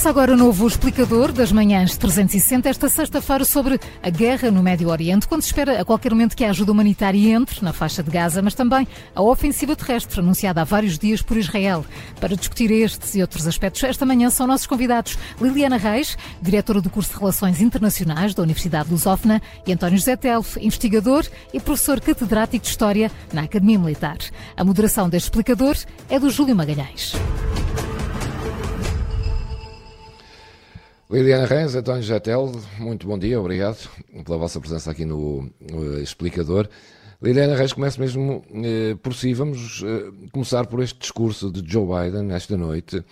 Começa agora o novo explicador das manhãs 360, esta sexta-feira, sobre a guerra no Médio Oriente, quando se espera a qualquer momento que a ajuda humanitária entre na faixa de Gaza, mas também a ofensiva terrestre anunciada há vários dias por Israel. Para discutir estes e outros aspectos, esta manhã são nossos convidados Liliana Reis, diretora do curso de Relações Internacionais da Universidade Lusófona, e António José Telf, investigador e professor catedrático de História na Academia Militar. A moderação deste explicador é do Júlio Magalhães. Liliana Reis, António Jatel, muito bom dia, obrigado pela vossa presença aqui no, no Explicador. Liliana Reis, começo mesmo eh, por si. Vamos eh, começar por este discurso de Joe Biden esta noite.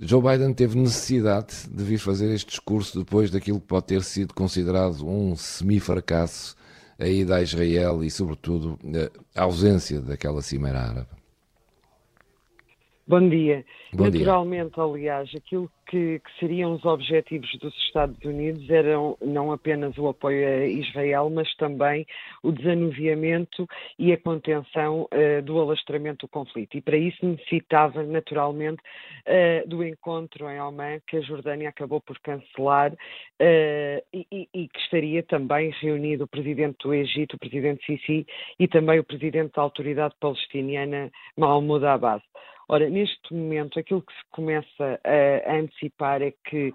Joe Biden teve necessidade de vir fazer este discurso depois daquilo que pode ter sido considerado um semi-fracasso aí da Israel e, sobretudo, a ausência daquela cimeira árabe. Bom dia. Bom Naturalmente, dia. aliás, aquilo que, que, seriam os objetivos dos Estados Unidos eram não apenas o apoio a Israel, mas também o desanuviamento e a contenção uh, do alastramento do conflito. E para isso necessitava, naturalmente, uh, do encontro em Oman, que a Jordânia acabou por cancelar, uh, e, e, que estaria também reunido o presidente do Egito, o presidente Sisi, e também o presidente da autoridade palestiniana, Mahmoud Abbas. Ora, neste momento, aquilo que se começa a, antecipar é que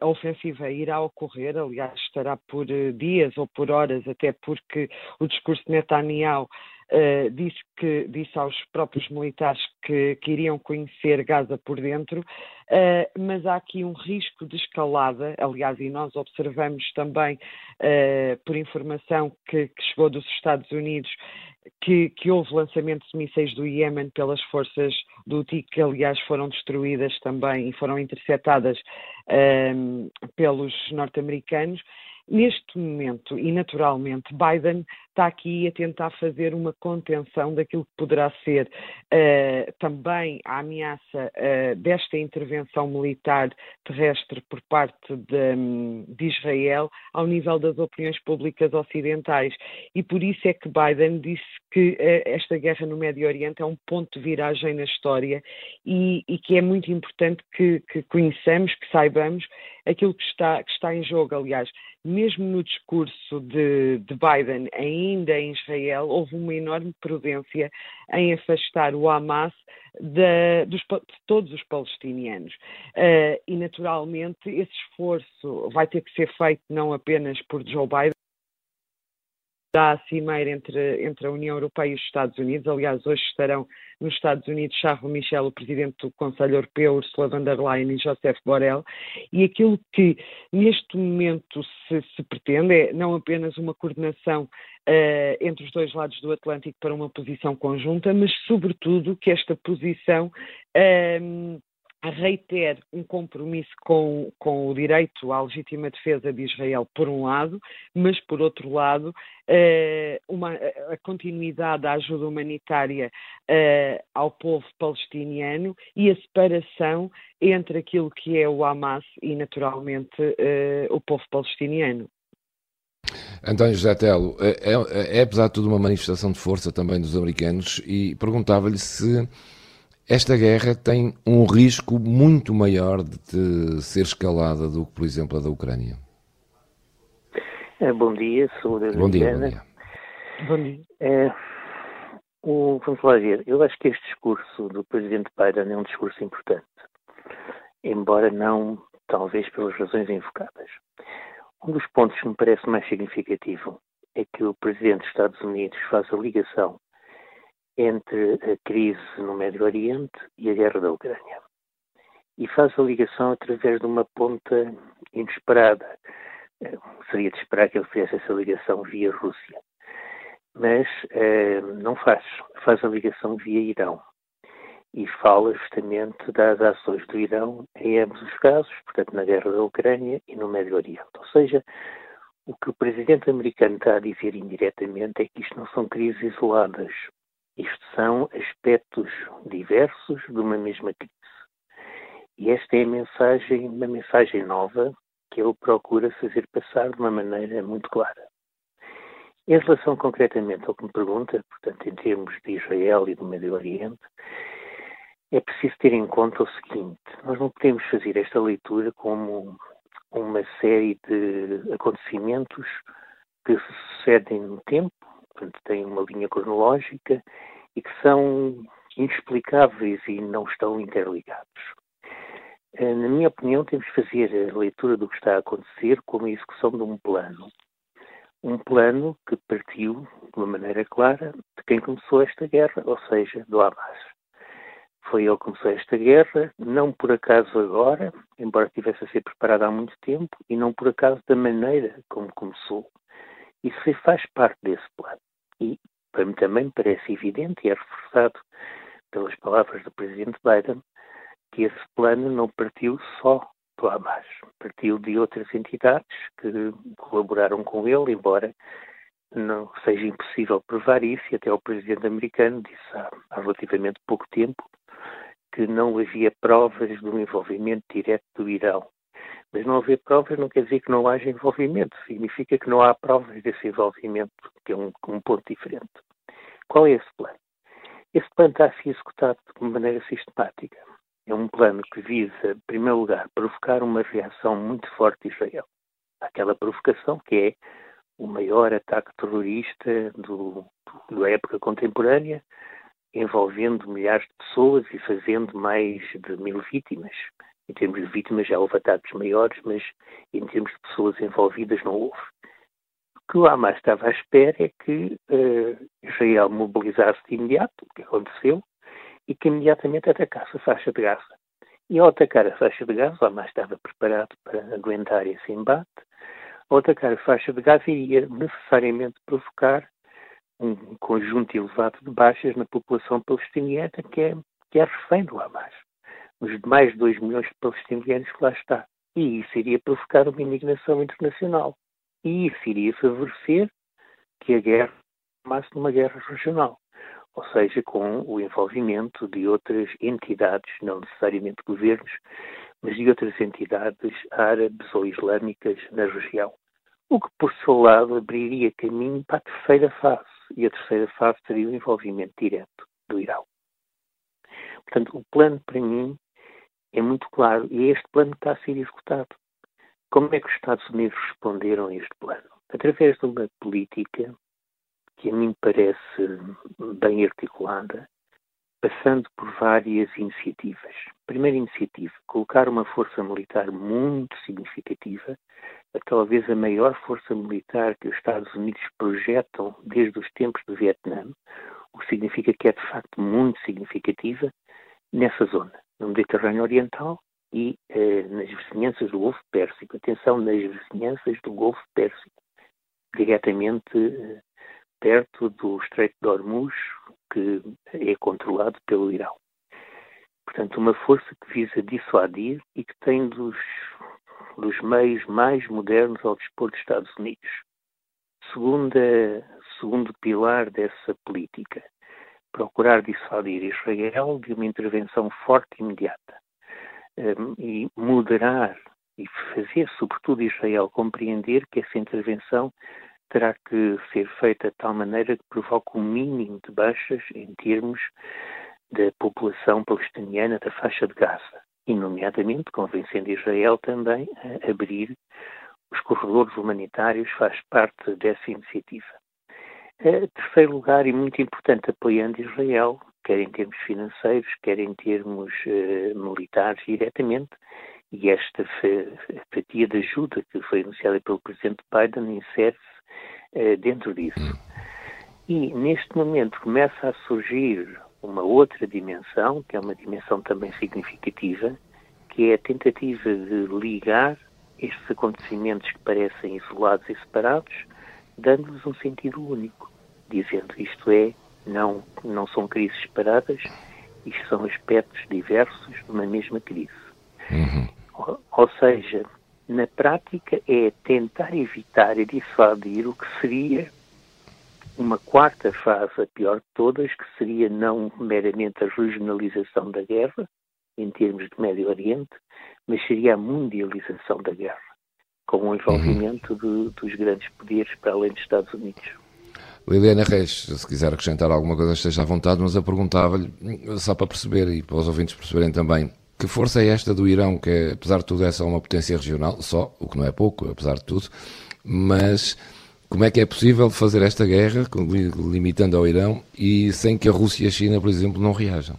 a ofensiva irá ocorrer, aliás, estará por eh, dias ou por horas, até porque o discurso de Netanyahu Uh, disse, que, disse aos próprios militares que, que iriam conhecer Gaza por dentro, uh, mas há aqui um risco de escalada, aliás, e nós observamos também, uh, por informação que, que, chegou dos Estados Unidos, que, que, houve lançamentos de mísseis do Iémen pelas forças do TIC, que aliás foram destruídas também e foram interceptadas um, pelos norte-americanos. Neste momento, e naturalmente, Biden está aqui a tentar fazer uma contenção daquilo que poderá ser uh, também a ameaça uh, desta intervenção militar terrestre por parte de, de, Israel ao nível das opiniões públicas ocidentais. E por isso é que Biden disse que uh, esta guerra no Médio Oriente é um ponto de viragem na história e, e que é muito importante que, que conheçamos, que saibamos aquilo que está, que está em jogo. Aliás, mesmo no discurso de, de, Biden, ainda em Israel, houve uma enorme prudência em afastar o Hamas de, dos, de todos os palestinianos. Uh, e, naturalmente, esse esforço vai ter que ser feito não apenas por Joe Biden, da cimeira entre, entre a União Europeia e os Estados Unidos. Aliás, hoje estarão nos Estados Unidos Charles Michel, o Presidente do Conselho Europeu, Ursula von der Leyen e Joseph Borrell. E aquilo que neste momento se, se pretende é não apenas uma coordenação uh, entre os dois lados do Atlântico para uma posição conjunta, mas sobretudo que esta posição uh, reitere um compromisso com, com o direito à legítima defesa de Israel, por um lado, mas, por outro lado, eh, uma, a continuidade da ajuda humanitária eh, ao povo palestiniano e a separação entre aquilo que é o Hamas e, naturalmente, eh, o povo palestiniano. António José Telo, é, é, é apesar de tudo uma manifestação de força também dos americanos e perguntava-lhe se esta guerra tem um risco muito maior de ser escalada do que, por exemplo, a da Ucrânia. É, bom dia, sou da Bom dia, bom dia. Bom dia. É, o, vamos lá ver, eu acho que este discurso do Presidente Biden é um discurso importante, embora não, talvez, pelas razões invocadas. Um dos pontos que me parece mais significativo é que o Presidente dos Estados Unidos faz a ligação entre a crise no Médio Oriente e a guerra da Ucrânia. E faz a ligação através de uma ponta inesperada. Eh, seria de esperar que ele fizesse essa ligação via Rússia. Mas eh, não faz. Faz a ligação via Irão. E fala justamente das ações do Irão em ambos os casos, portanto, na guerra da Ucrânia e no Médio Oriente. Ou seja, o que o presidente americano está a dizer indiretamente é que isto não são crises isoladas. Isto são aspectos diversos de uma mesma crise. E esta é a mensagem, uma mensagem nova que ele procura fazer passar de uma maneira muito clara. Em relação concretamente ao que me pergunta, portanto, em termos de Israel e do Médio Oriente, é preciso ter em conta o seguinte: nós não podemos fazer esta leitura como uma série de acontecimentos que se sucedem no tempo, portanto, têm uma linha cronológica e que são inexplicáveis e não estão interligados. Eh, na minha opinião, temos que fazer a leitura do que está a acontecer como a execução de um plano. Um plano que partiu, de uma maneira clara, de quem começou esta guerra, ou seja, do Hamas. Foi ele que começou esta guerra, não por acaso agora, embora tivesse a ser preparada há muito tempo, e não por acaso da maneira como começou. Isso faz parte desse plano. E para mim também parece evidente e é reforçado pelas palavras do Presidente Biden que esse plano não partiu só do Hamas, partiu de outras entidades que colaboraram com ele, embora não seja impossível provar isso, e até o presidente americano disse há, há relativamente pouco tempo que não havia provas do envolvimento direto do Irão. Mas não haver provas não quer dizer que não haja envolvimento, significa que não há provas desse envolvimento, que é um, um ponto diferente. Qual é esse plano? Esse plano está a ser executado de maneira sistemática. É um plano que visa, em primeiro lugar, provocar uma reação muito forte de Israel. Aquela provocação que é o maior ataque terrorista do, da época contemporânea, envolvendo milhares de pessoas e fazendo mais de mil vítimas. Em termos de vítimas já houve ataques maiores, mas em termos de pessoas envolvidas não houve. O que o Hamas estava à espera é que uh, Israel mobilizasse de imediato, o que aconteceu, e que imediatamente atacasse a faixa de Gaza. E ao atacar a faixa de Gaza, o Hamas estava preparado para aguentar esse embate, ao atacar a faixa de Gaza iria necessariamente provocar um conjunto elevado de baixas na população palestiniana que é, que é refém do Hamas. Os mais de 2 milhões de palestinianos que lá está. E isso iria provocar uma indignação internacional. E isso iria favorecer que a guerra tornasse numa guerra regional ou seja, com o envolvimento de outras entidades, não necessariamente governos, mas de outras entidades árabes ou islâmicas na região. O que, por seu lado, abriria caminho para a terceira fase. E a terceira fase seria o envolvimento direto do Irão. Portanto, o plano, para mim, é muito claro e é este plano está a ser executado. Como é que os Estados Unidos responderam a este plano? Através de uma política que a mim parece bem articulada, passando por várias iniciativas. Primeira iniciativa, colocar uma força militar muito significativa, talvez a maior força militar que os Estados Unidos projetam desde os tempos do Vietnã, o que significa que é de facto muito significativa nessa zona, no Mediterrâneo Oriental e eh, nas vizinhanças do Golfo Pérsico. Atenção, nas vizinhanças do Golfo Pérsico, diretamente eh, perto do Estreito de Hormuz, que é controlado pelo Irão. Portanto, uma força que visa dissuadir e que tem dos, dos meios mais modernos ao dispor dos Estados Unidos. Segunda, segundo pilar dessa política, procurar dissuadir Israel de uma intervenção forte e imediata um, e moderar e fazer, sobretudo, Israel compreender que essa intervenção terá que ser feita de tal maneira que provoque um mínimo de baixas em termos da população palestiniana da faixa de Gaza, e, nomeadamente, convencendo Israel também a abrir os corredores humanitários, faz parte dessa iniciativa. Em terceiro lugar, e muito importante, apoiando Israel, quer em termos financeiros, quer em termos uh, militares diretamente, e esta fatia de ajuda que foi anunciada pelo Presidente Biden insere-se eh, dentro disso. E neste momento começa a surgir uma outra dimensão, que é uma dimensão também significativa, que é a tentativa de ligar estes acontecimentos que parecem isolados e separados, dando-lhes um sentido único, dizendo isto é, não, não são crises separadas, isto são aspectos diversos de uma mesma crise. Uhum. Ou, ou seja, na prática, é tentar evitar e dissuadir o que seria uma quarta fase, a pior de todas, que seria não meramente a regionalização da guerra, em termos de Médio Oriente, mas seria a mundialização da guerra, com o envolvimento de, dos grandes poderes para além dos Estados Unidos. Liliana Reis, se quiser acrescentar alguma coisa, esteja à vontade, mas eu perguntava-lhe, só para perceber e para os ouvintes perceberem também, que força é esta do Irão, que é, apesar de tudo é só uma potência regional, só, o que não é pouco, apesar de tudo, mas como é que é possível fazer esta guerra, limitando ao Irão, e sem que a Rússia e a China, por exemplo, não reajam?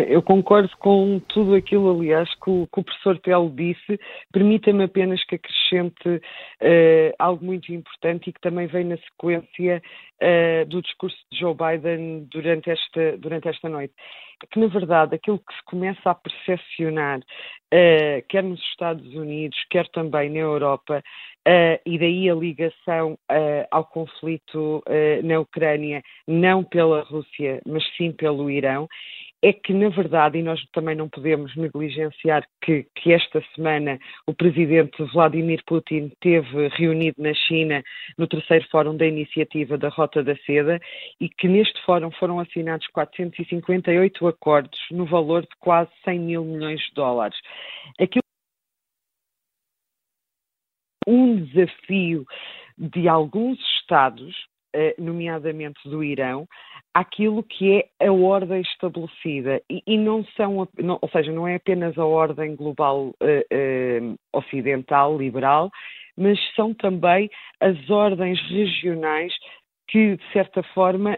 Eu concordo com tudo aquilo, aliás, que o, que o professor Telo disse. Permita-me apenas que acrescente uh, algo muito importante e que também vem na sequência uh, do discurso de Joe Biden durante esta, durante esta noite. Que, na verdade, aquilo que se começa a percepcionar, uh, quer nos Estados Unidos, quer também na Europa, e daí a ligação ao conflito na Ucrânia, não pela Rússia, mas sim pelo Irão, é que, na verdade, e nós também não podemos negligenciar que, que, esta semana o presidente Vladimir Putin teve reunido na China no terceiro fórum da iniciativa da Rota da Seda e que neste fórum foram assinados 458 acordos no valor de quase 100 mil milhões de dólares. Aquilo um desafio de alguns Estados, nomeadamente do Irão, àquilo que é a ordem estabelecida. E, e não são, não, ou seja, não é apenas a ordem global uh, uh, ocidental, liberal, mas são também as ordens regionais que, de certa forma,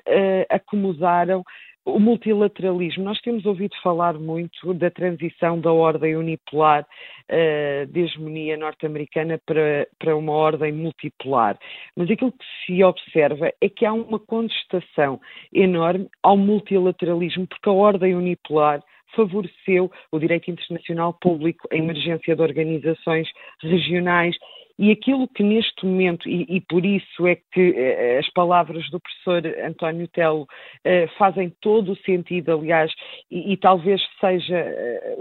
acomodaram o multilateralismo. Nós temos ouvido falar muito da transição da ordem unipolar uh, de hegemonia norte-americana para, para uma ordem multipolar. Mas aquilo que se observa é que há uma contestação enorme ao multilateralismo, porque a ordem unipolar favoreceu o direito internacional público, a emergência de organizações regionais e aquilo que neste momento, e, e por isso é que eh, as palavras do professor António Telo eh, fazem todo o sentido, aliás, e, e talvez seja, eh,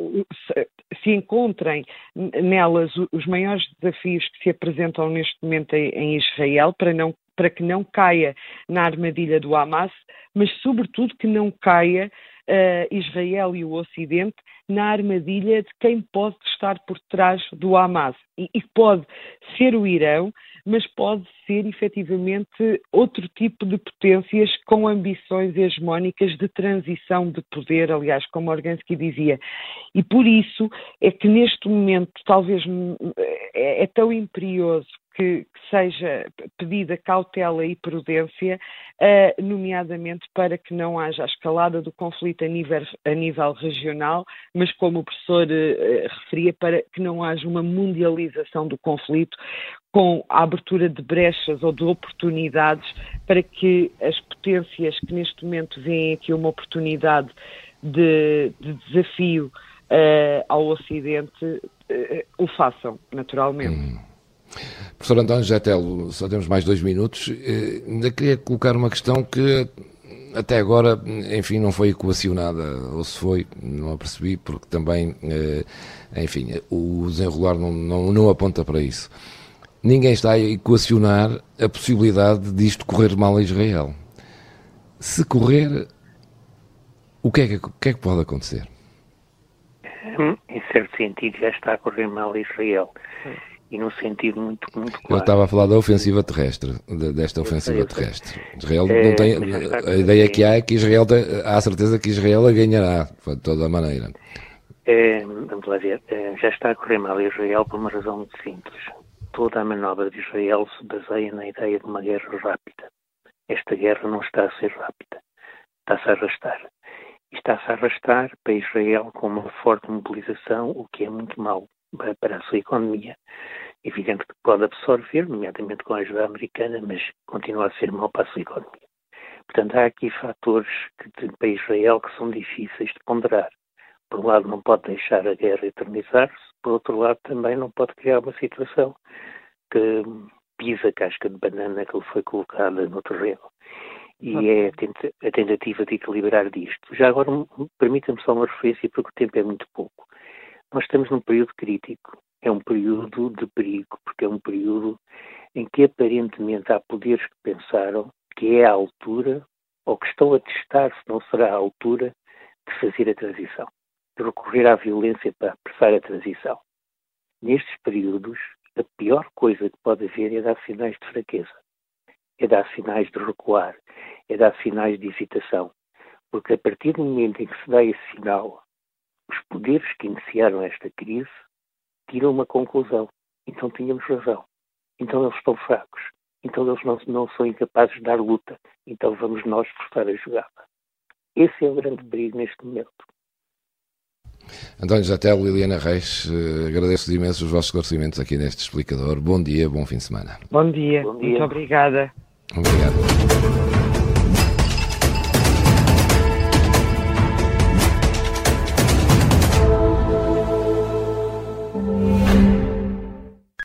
se, se, encontrem nelas os maiores desafios que se apresentam neste momento em, em Israel, para não para que não caia na armadilha do Hamas, mas sobretudo que não caia uh, Israel e o Ocidente na armadilha de quem pode estar por trás do Hamas. E, e pode ser o Irão, mas pode ser efetivamente outro tipo de potências com ambições hegemónicas de transição de poder, aliás, como Organsky dizia. E por isso é que neste momento talvez é, é tão imperioso que, que seja pedida cautela e prudência, uh, nomeadamente para que não haja a escalada do conflito a nível, a nível regional, mas como o professor uh, referia, para que não haja uma mundialização do conflito com a abertura de brechas ou de oportunidades para que as potências que neste momento veem aqui uma oportunidade de, de desafio uh, ao Ocidente o façam, naturalmente. Hum. Professor António Getelo, só temos mais dois minutos. Eh, ainda queria colocar uma questão que até agora, enfim, não foi equacionada, ou se foi, não a percebi, porque também, eh, enfim, o desenrolar não, não, não aponta para isso. Ninguém está a equacionar a possibilidade disto correr mal a Israel. Se correr, o que é que, o que, é que pode acontecer? Em certo sentido, já está a correr mal a Israel e num sentido muito, muito claro. Eu estava a falar da ofensiva terrestre, desta ofensiva terrestre. Israel é, não tem, a ideia que há é que Israel, tem, há a certeza que Israel a ganhará, de toda maneira. É, vamos lá ver, é, já está a correr mal Israel por uma razão muito simples. Toda a manobra de Israel se baseia na ideia de uma guerra rápida. Esta guerra não está a ser rápida, está-se a arrastar. Está-se a arrastar para Israel com uma forte mobilização, o que é muito mau para a sua economia. Evidente que pode absorver, nomeadamente com a ajuda americana, mas continua a ser mau para a sua economia. Portanto, há aqui fatores que, para Israel que são difíceis de ponderar. Por um lado, não pode deixar a guerra eternizar-se, por outro lado, também não pode criar uma situação que pisa a casca de banana que lhe foi colocada no terreno. E é a tentativa de equilibrar disto. Já agora, permita-me só uma referência, porque o tempo é muito pouco. Nós estamos num período crítico. É um período de perigo, porque é um período em que aparentemente há poderes que pensaram que é a altura, ou que estão a testar se não será a altura, de fazer a transição, de recorrer à violência para apressar a transição. Nestes períodos, a pior coisa que pode haver é dar sinais de fraqueza. é dar sinais de recuar, é dar sinais de hesitação. Porque a partir do momento em que se dá esse sinal, os poderes que iniciaram esta crise tiram uma conclusão. Então tínhamos razão. Então eles estão fracos. Então eles não, não são incapazes de dar luta. Então vamos nós forçar a jogada. Esse é o grande perigo neste momento. António Jatel, Liliana Reis, eh, agradeço imenso os vossos esclarecimentos aqui neste explicador. Bom dia, bom fim de semana. Bom dia, bom dia. muito obrigada. Obrigado.